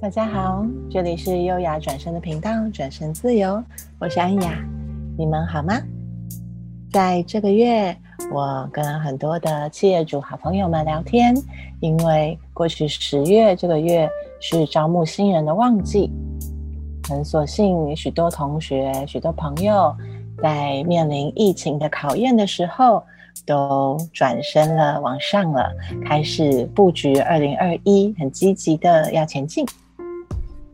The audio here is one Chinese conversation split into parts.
大家好，这里是优雅转身的频道，转身自由，我是安雅，你们好吗？在这个月，我跟很多的企业主好朋友们聊天，因为过去十月这个月是招募新人的旺季，很所幸许多同学、许多朋友在面临疫情的考验的时候，都转身了，往上了，开始布局二零二一，很积极的要前进。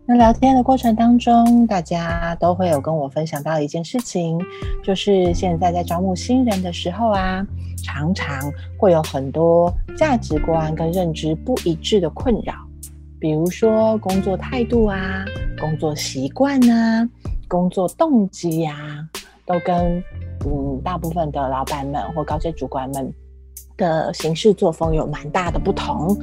那聊天的过程当中，大家都会有跟我分享到一件事情，就是现在在招募新人的时候啊，常常会有很多价值观跟认知不一致的困扰，比如说工作态度啊、工作习惯啊、工作动机呀、啊，都跟嗯大部分的老板们或高阶主管们的行事作风有蛮大的不同。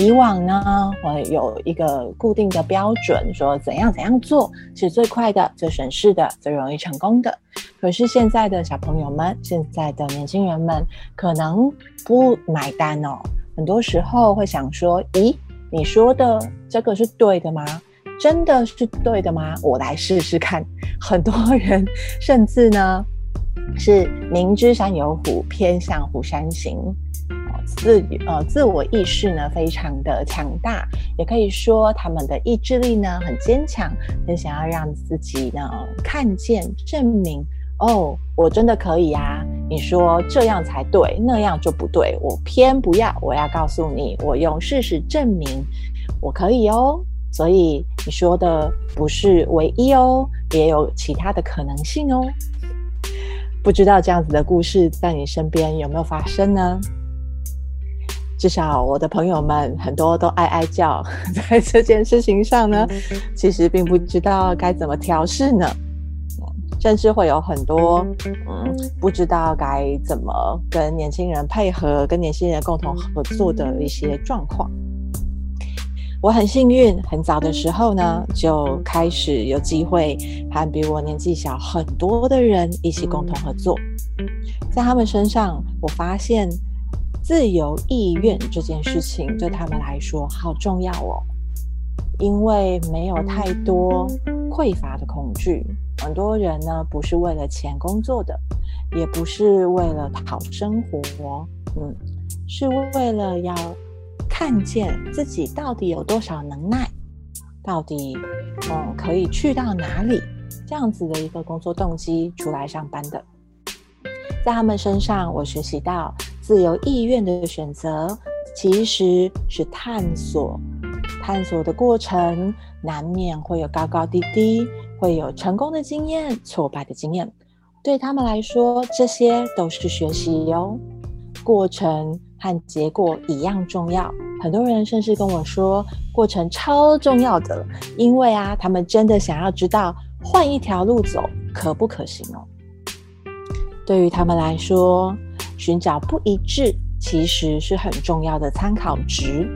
以往呢，我有一个固定的标准，说怎样怎样做是最快的、最省事的、最容易成功的。可是现在的小朋友们，现在的年轻人们，可能不买单哦。很多时候会想说：“咦，你说的这个是对的吗？真的是对的吗？我来试试看。”很多人甚至呢，是明知山有虎，偏向虎山行。自呃自我意识呢非常的强大，也可以说他们的意志力呢很坚强，很想要让自己呢看见证明哦，我真的可以啊！你说这样才对，那样就不对，我偏不要，我要告诉你，我用事实证明我可以哦。所以你说的不是唯一哦，也有其他的可能性哦。不知道这样子的故事在你身边有没有发生呢？至少我的朋友们很多都哀哀叫，在这件事情上呢，其实并不知道该怎么调试呢，甚至会有很多嗯不知道该怎么跟年轻人配合、跟年轻人共同合作的一些状况。我很幸运，很早的时候呢就开始有机会和比我年纪小很多的人一起共同合作，在他们身上，我发现。自由意愿这件事情对他们来说好重要哦，因为没有太多匮乏的恐惧。很多人呢，不是为了钱工作的，也不是为了讨生活，嗯，是为了要看见自己到底有多少能耐，到底嗯可以去到哪里，这样子的一个工作动机出来上班的。在他们身上，我学习到。自由意愿的选择其实是探索，探索的过程难免会有高高低低，会有成功的经验、挫败的经验。对他们来说，这些都是学习哟。过程和结果一样重要。很多人甚至跟我说，过程超重要的，因为啊，他们真的想要知道换一条路走可不可行哦。对于他们来说，寻找不一致其实是很重要的参考值，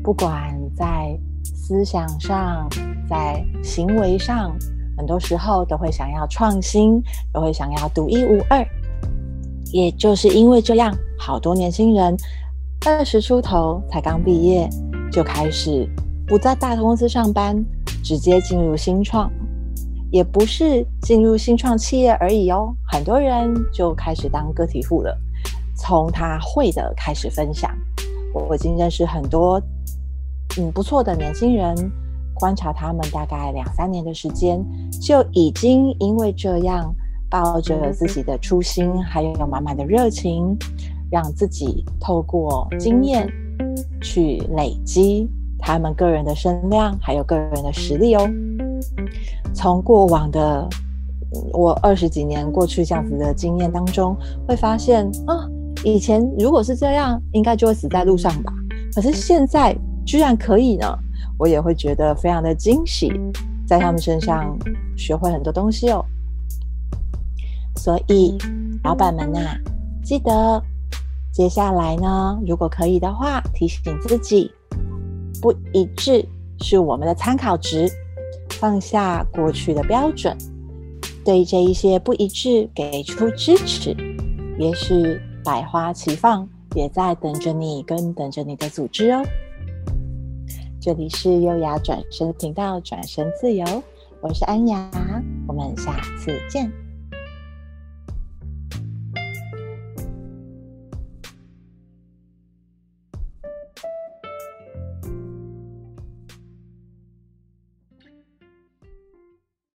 不管在思想上，在行为上，很多时候都会想要创新，都会想要独一无二。也就是因为这样，好多年轻人二十出头才刚毕业，就开始不在大公司上班，直接进入新创，也不是进入新创企业而已哦，很多人就开始当个体户了。从他会的开始分享，我已经认识很多嗯不错的年轻人，观察他们大概两三年的时间，就已经因为这样抱着自己的初心，还有满满的热情，让自己透过经验去累积他们个人的声量，还有个人的实力哦。从过往的我二十几年过去这样子的经验当中，会发现啊。以前如果是这样，应该就会死在路上吧。可是现在居然可以呢，我也会觉得非常的惊喜，在他们身上学会很多东西哦。所以，老板们呐，记得接下来呢，如果可以的话，提醒自己，不一致是我们的参考值，放下过去的标准，对这一些不一致给出支持，也许。百花齐放，也在等着你，跟等着你的组织哦。这里是优雅转身频道，转身自由，我是安雅，我们下次见。